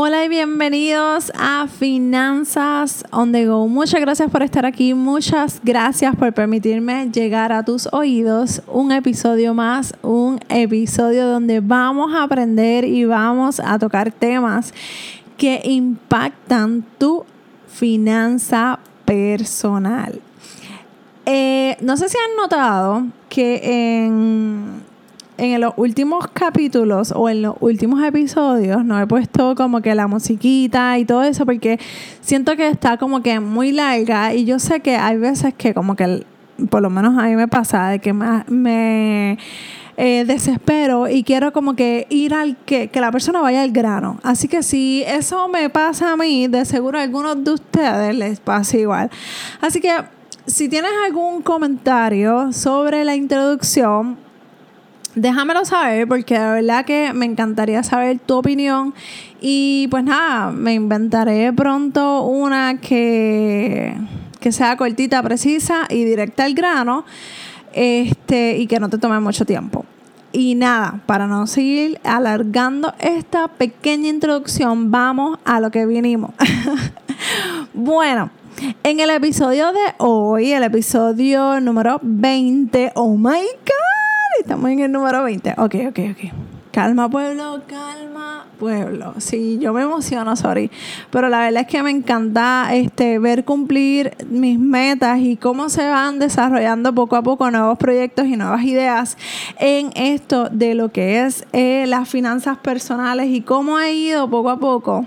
Hola y bienvenidos a Finanzas on the Go. Muchas gracias por estar aquí, muchas gracias por permitirme llegar a tus oídos. Un episodio más, un episodio donde vamos a aprender y vamos a tocar temas que impactan tu finanza personal. Eh, no sé si han notado que en en los últimos capítulos o en los últimos episodios no he puesto como que la musiquita y todo eso porque siento que está como que muy larga y yo sé que hay veces que como que por lo menos a mí me pasa de que me, eh, desespero y quiero como que ir al que, que la persona vaya al grano. Así que si eso me pasa a mí, de seguro a algunos de ustedes les pasa igual. Así que si tienes algún comentario sobre la introducción, déjamelo saber porque de verdad que me encantaría saber tu opinión y pues nada, me inventaré pronto una que, que sea cortita, precisa y directa al grano este, y que no te tome mucho tiempo. Y nada, para no seguir alargando esta pequeña introducción, vamos a lo que vinimos. bueno, en el episodio de hoy, el episodio número 20, oh my god estamos en el número 20. Ok, ok, ok. Calma, pueblo, calma, pueblo. Sí, yo me emociono, sorry. Pero la verdad es que me encanta este, ver cumplir mis metas y cómo se van desarrollando poco a poco nuevos proyectos y nuevas ideas en esto de lo que es eh, las finanzas personales y cómo he ido poco a poco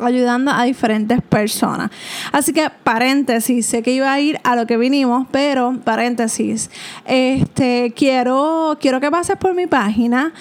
ayudando a diferentes personas. Así que paréntesis, sé que iba a ir a lo que vinimos, pero paréntesis, este quiero quiero que pases por mi página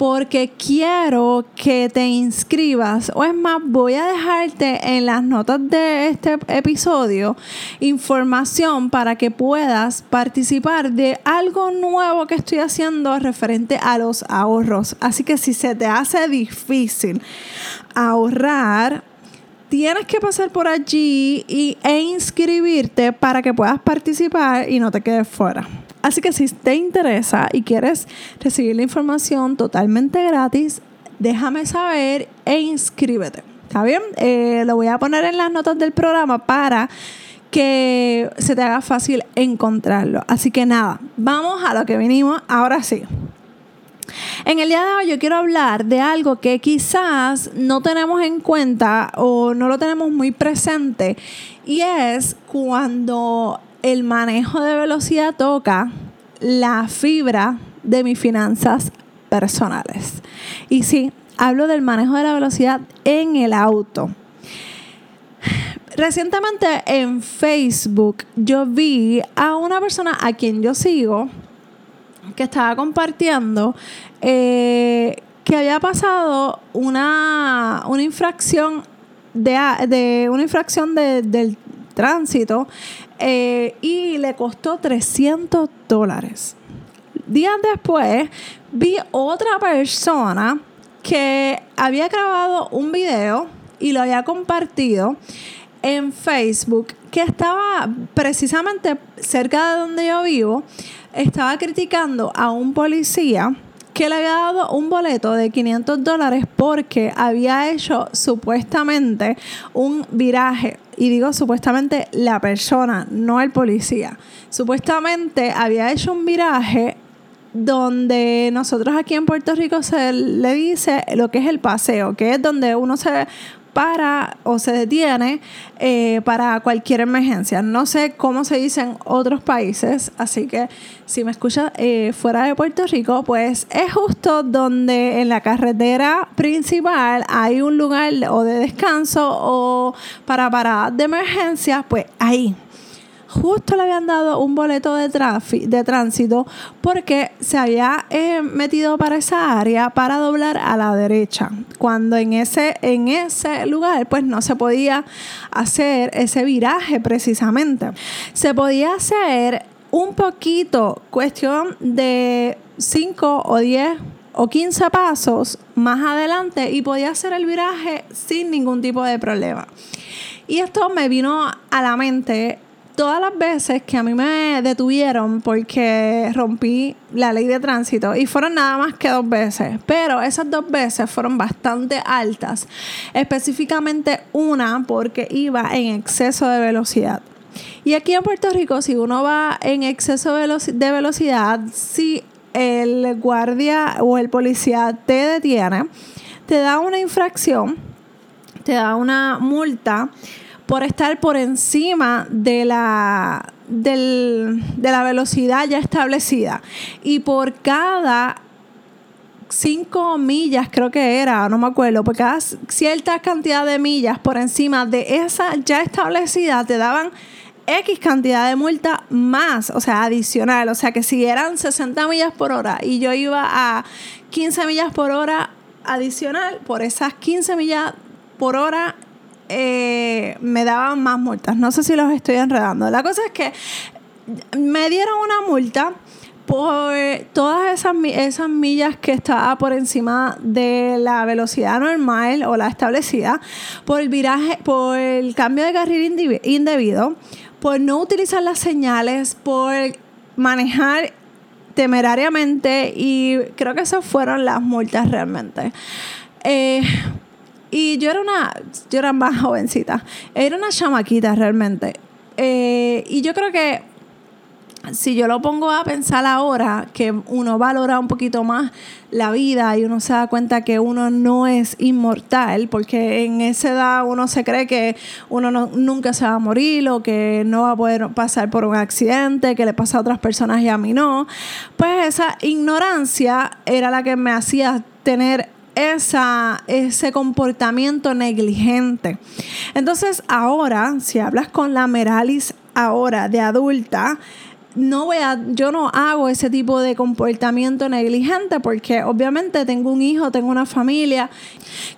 porque quiero que te inscribas. O es más, voy a dejarte en las notas de este episodio información para que puedas participar de algo nuevo que estoy haciendo referente a los ahorros. Así que si se te hace difícil ahorrar, tienes que pasar por allí y, e inscribirte para que puedas participar y no te quedes fuera. Así que si te interesa y quieres recibir la información totalmente gratis, déjame saber e inscríbete. ¿Está bien? Eh, lo voy a poner en las notas del programa para que se te haga fácil encontrarlo. Así que nada, vamos a lo que vinimos ahora sí. En el día de hoy yo quiero hablar de algo que quizás no tenemos en cuenta o no lo tenemos muy presente y es cuando el manejo de velocidad toca la fibra de mis finanzas personales. Y sí, hablo del manejo de la velocidad en el auto. Recientemente en Facebook yo vi a una persona a quien yo sigo que estaba compartiendo eh, que había pasado una, una infracción de, de una infracción del tránsito eh, y le costó 300 dólares. Días después vi otra persona que había grabado un video y lo había compartido en Facebook que estaba precisamente cerca de donde yo vivo, estaba criticando a un policía que le había dado un boleto de 500 dólares porque había hecho supuestamente un viraje. Y digo supuestamente la persona, no el policía. Supuestamente había hecho un viraje donde nosotros aquí en Puerto Rico se le dice lo que es el paseo, que es donde uno se para o se detiene eh, para cualquier emergencia. No sé cómo se dice en otros países, así que si me escuchas eh, fuera de Puerto Rico, pues es justo donde en la carretera principal hay un lugar o de descanso o para paradas de emergencia, pues ahí justo le habían dado un boleto de, de tránsito porque se había eh, metido para esa área para doblar a la derecha. Cuando en ese, en ese lugar pues no se podía hacer ese viraje precisamente. Se podía hacer un poquito, cuestión de 5 o 10 o 15 pasos más adelante y podía hacer el viraje sin ningún tipo de problema. Y esto me vino a la mente todas las veces que a mí me detuvieron porque rompí la ley de tránsito, y fueron nada más que dos veces, pero esas dos veces fueron bastante altas, específicamente una porque iba en exceso de velocidad. Y aquí en Puerto Rico, si uno va en exceso de velocidad, si el guardia o el policía te detiene, te da una infracción, te da una multa por estar por encima de la, de la velocidad ya establecida. Y por cada cinco millas, creo que era, no me acuerdo, por cada cierta cantidad de millas por encima de esa ya establecida, te daban X cantidad de multa más, o sea, adicional. O sea, que si eran 60 millas por hora y yo iba a 15 millas por hora adicional, por esas 15 millas por hora eh, me daban más multas. No sé si los estoy enredando. La cosa es que me dieron una multa por todas esas, esas millas que estaba por encima de la velocidad normal o la establecida, por el viraje, por el cambio de carril indebido, por no utilizar las señales, por manejar temerariamente y creo que esas fueron las multas realmente. Eh, y yo era una, yo era más jovencita, era una chamaquita realmente. Eh, y yo creo que si yo lo pongo a pensar ahora, que uno valora un poquito más la vida y uno se da cuenta que uno no es inmortal, porque en esa edad uno se cree que uno nunca se va a morir o que no va a poder pasar por un accidente, que le pasa a otras personas y a mí no, pues esa ignorancia era la que me hacía tener ese comportamiento negligente. Entonces, ahora, si hablas con la Meralis ahora de adulta, no voy yo no hago ese tipo de comportamiento negligente porque obviamente tengo un hijo, tengo una familia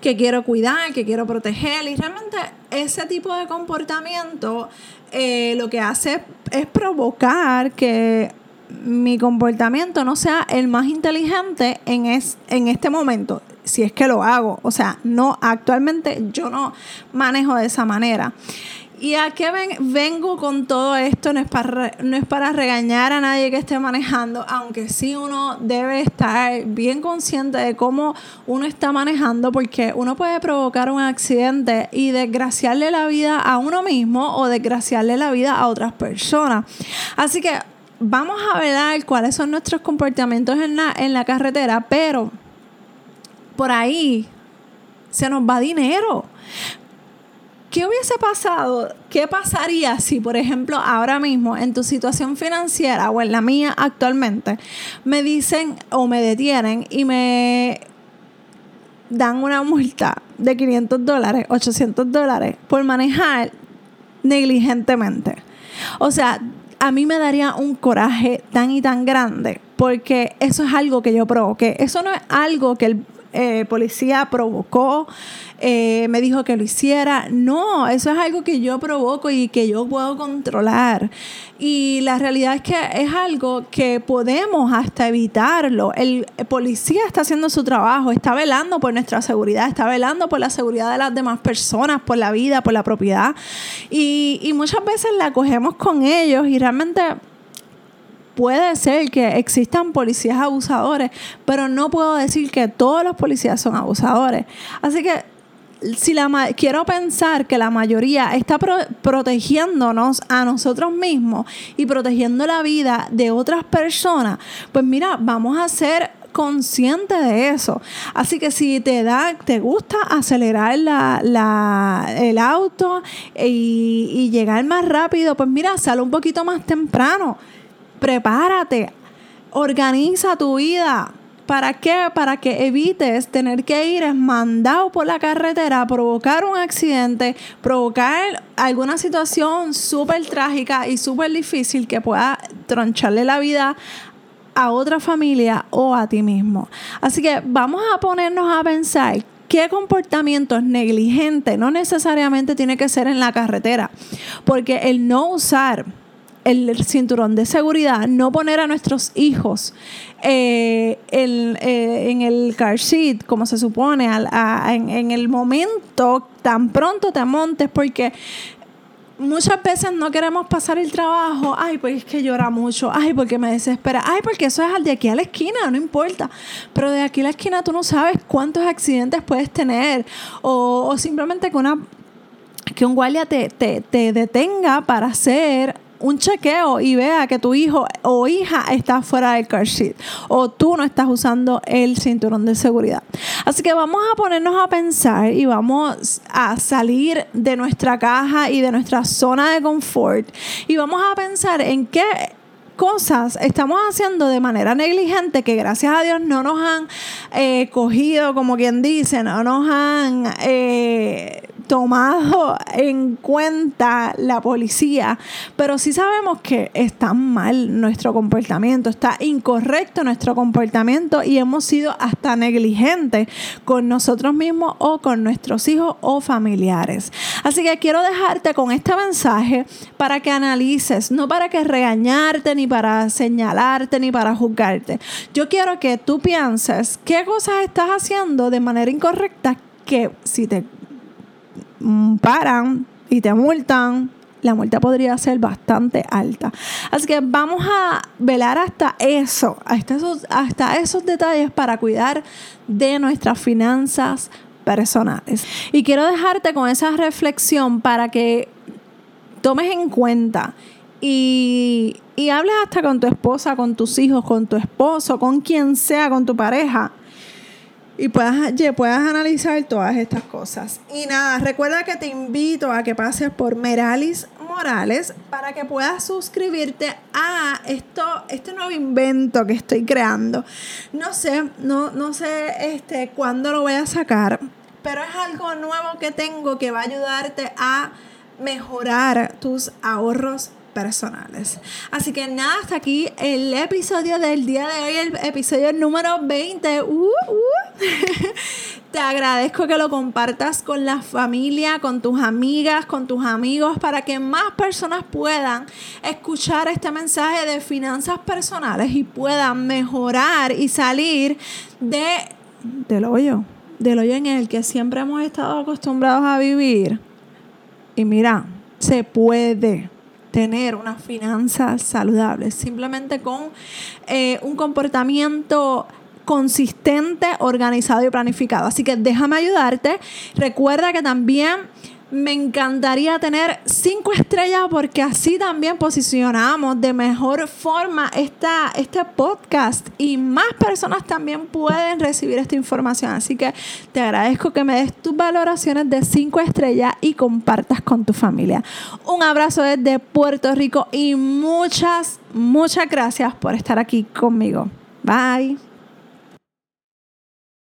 que quiero cuidar, que quiero proteger y realmente ese tipo de comportamiento eh, lo que hace es provocar que mi comportamiento no sea el más inteligente en, es, en este momento si es que lo hago. O sea, no, actualmente yo no manejo de esa manera. ¿Y a qué vengo con todo esto? No es, para, no es para regañar a nadie que esté manejando, aunque sí uno debe estar bien consciente de cómo uno está manejando, porque uno puede provocar un accidente y desgraciarle la vida a uno mismo o desgraciarle la vida a otras personas. Así que vamos a ver cuáles son nuestros comportamientos en la, en la carretera, pero por ahí se nos va dinero. ¿Qué hubiese pasado? ¿Qué pasaría si, por ejemplo, ahora mismo en tu situación financiera o en la mía actualmente, me dicen o me detienen y me dan una multa de 500 dólares, 800 dólares por manejar negligentemente? O sea, a mí me daría un coraje tan y tan grande porque eso es algo que yo provoqué. Eso no es algo que el eh, policía provocó, eh, me dijo que lo hiciera. No, eso es algo que yo provoco y que yo puedo controlar. Y la realidad es que es algo que podemos hasta evitarlo. El policía está haciendo su trabajo, está velando por nuestra seguridad, está velando por la seguridad de las demás personas, por la vida, por la propiedad. Y, y muchas veces la cogemos con ellos y realmente puede ser que existan policías abusadores, pero no puedo decir que todos los policías son abusadores. Así que si la quiero pensar que la mayoría está protegiéndonos a nosotros mismos y protegiendo la vida de otras personas, pues mira, vamos a ser conscientes de eso. Así que si te da, te gusta acelerar la, el auto y, y llegar más rápido, pues mira, sal un poquito más temprano prepárate, organiza tu vida. ¿Para qué? Para que evites tener que ir mandado por la carretera, provocar un accidente, provocar alguna situación súper trágica y súper difícil que pueda troncharle la vida a otra familia o a ti mismo. Así que vamos a ponernos a pensar qué comportamiento es negligente no necesariamente tiene que ser en la carretera, porque el no usar el cinturón de seguridad, no poner a nuestros hijos eh, eh, en el car seat, como se supone, en, el momento tan pronto te montes, porque muchas veces no queremos pasar el trabajo, ay, porque es que llora mucho, ay, porque me desespera, ay, porque eso es de aquí a la esquina, no importa. Pero de aquí a la esquina tú no sabes cuántos accidentes puedes tener o, o simplemente que una que un guardia te, te detenga para hacer un chequeo y vea que tu hijo o hija está fuera del car seat o tú no estás usando el cinturón de seguridad. Así que vamos a ponernos a pensar y vamos a salir de nuestra caja y de nuestra zona de confort y vamos a pensar en qué cosas estamos haciendo de manera negligente que gracias a Dios no nos han eh, cogido, como quien dice, no nos han eh, tomado en cuenta la policía, pero sí sabemos que está mal nuestro comportamiento, está incorrecto nuestro comportamiento y hemos sido hasta negligentes con nosotros mismos o con nuestros hijos o familiares. Así que quiero dejarte con este mensaje para que analices, no para que regañarte, ni para señalarte, ni para juzgarte. Yo quiero que tú pienses qué cosas estás haciendo de manera incorrecta que si te paran y te multan, la multa podría ser bastante alta. Así que vamos a velar hasta eso, hasta esos, hasta esos detalles para cuidar de nuestras finanzas personales. Y quiero dejarte con esa reflexión para que tomes en cuenta y, y hables hasta con tu esposa, con tus hijos, con tu esposo, con quien sea, con tu pareja y puedas, puedas analizar todas estas cosas. Y nada, recuerda que te invito a que pases por Meralis Morales para que puedas suscribirte a esto, este nuevo invento que estoy creando. No sé, no, no sé este, cuándo lo voy a sacar, pero es algo nuevo que tengo que va a ayudarte a mejorar tus ahorros personales. Así que nada, hasta aquí el episodio del día de hoy, el episodio número 20. Uh, uh. Te agradezco que lo compartas con la familia, con tus amigas, con tus amigos, para que más personas puedan escuchar este mensaje de finanzas personales y puedan mejorar y salir de, del hoyo, del hoyo en el que siempre hemos estado acostumbrados a vivir. Y mira, se puede tener una finanza saludable, simplemente con eh, un comportamiento consistente, organizado y planificado. Así que déjame ayudarte. Recuerda que también me encantaría tener cinco estrellas porque así también posicionamos de mejor forma esta, este podcast y más personas también pueden recibir esta información. Así que te agradezco que me des tus valoraciones de cinco estrellas y compartas con tu familia. Un abrazo desde Puerto Rico y muchas, muchas gracias por estar aquí conmigo. Bye.